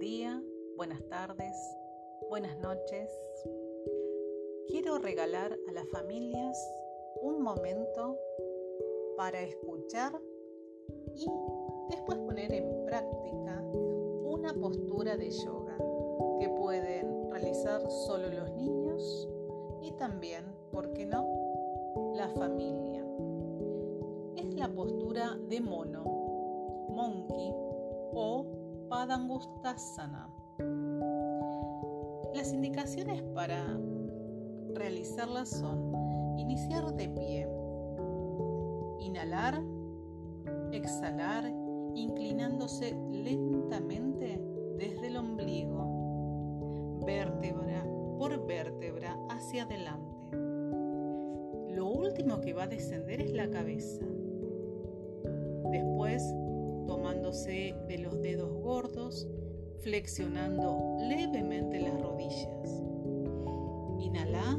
día, buenas tardes, buenas noches. Quiero regalar a las familias un momento para escuchar y después poner en práctica una postura de yoga que pueden realizar solo los niños y también, ¿por qué no?, la familia. Es la postura de mono, monkey o Padangustasana. Las indicaciones para realizarla son iniciar de pie, inhalar, exhalar, inclinándose lentamente desde el ombligo, vértebra por vértebra hacia adelante. Lo último que va a descender es la cabeza. Después tomándose de los dedos gordos, flexionando levemente las rodillas. Inhala,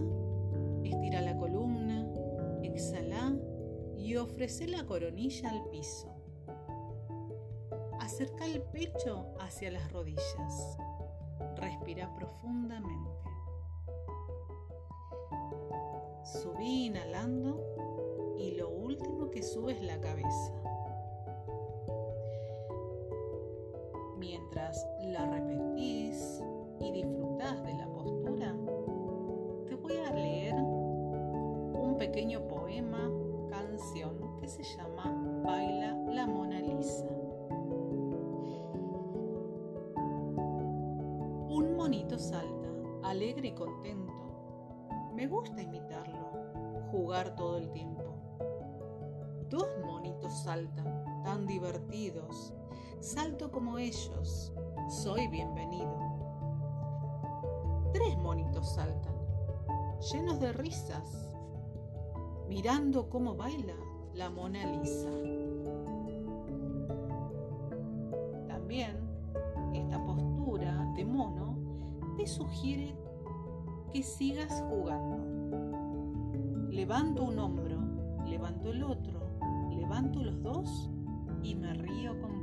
estira la columna, exhala y ofrece la coronilla al piso. Acerca el pecho hacia las rodillas. Respira profundamente. Subí inhalando y lo último que sube es la cabeza. Mientras la repetís y disfrutás de la postura, te voy a leer un pequeño poema, canción que se llama Baila la Mona Lisa. Un monito salta, alegre y contento. Me gusta imitarlo, jugar todo el tiempo. Dos monitos saltan, tan divertidos, Salto como ellos. Soy bienvenido. Tres monitos saltan, llenos de risas, mirando cómo baila la Mona Lisa. También esta postura de mono te sugiere que sigas jugando. Levanto un hombro, levanto el otro, levanto los dos y me río con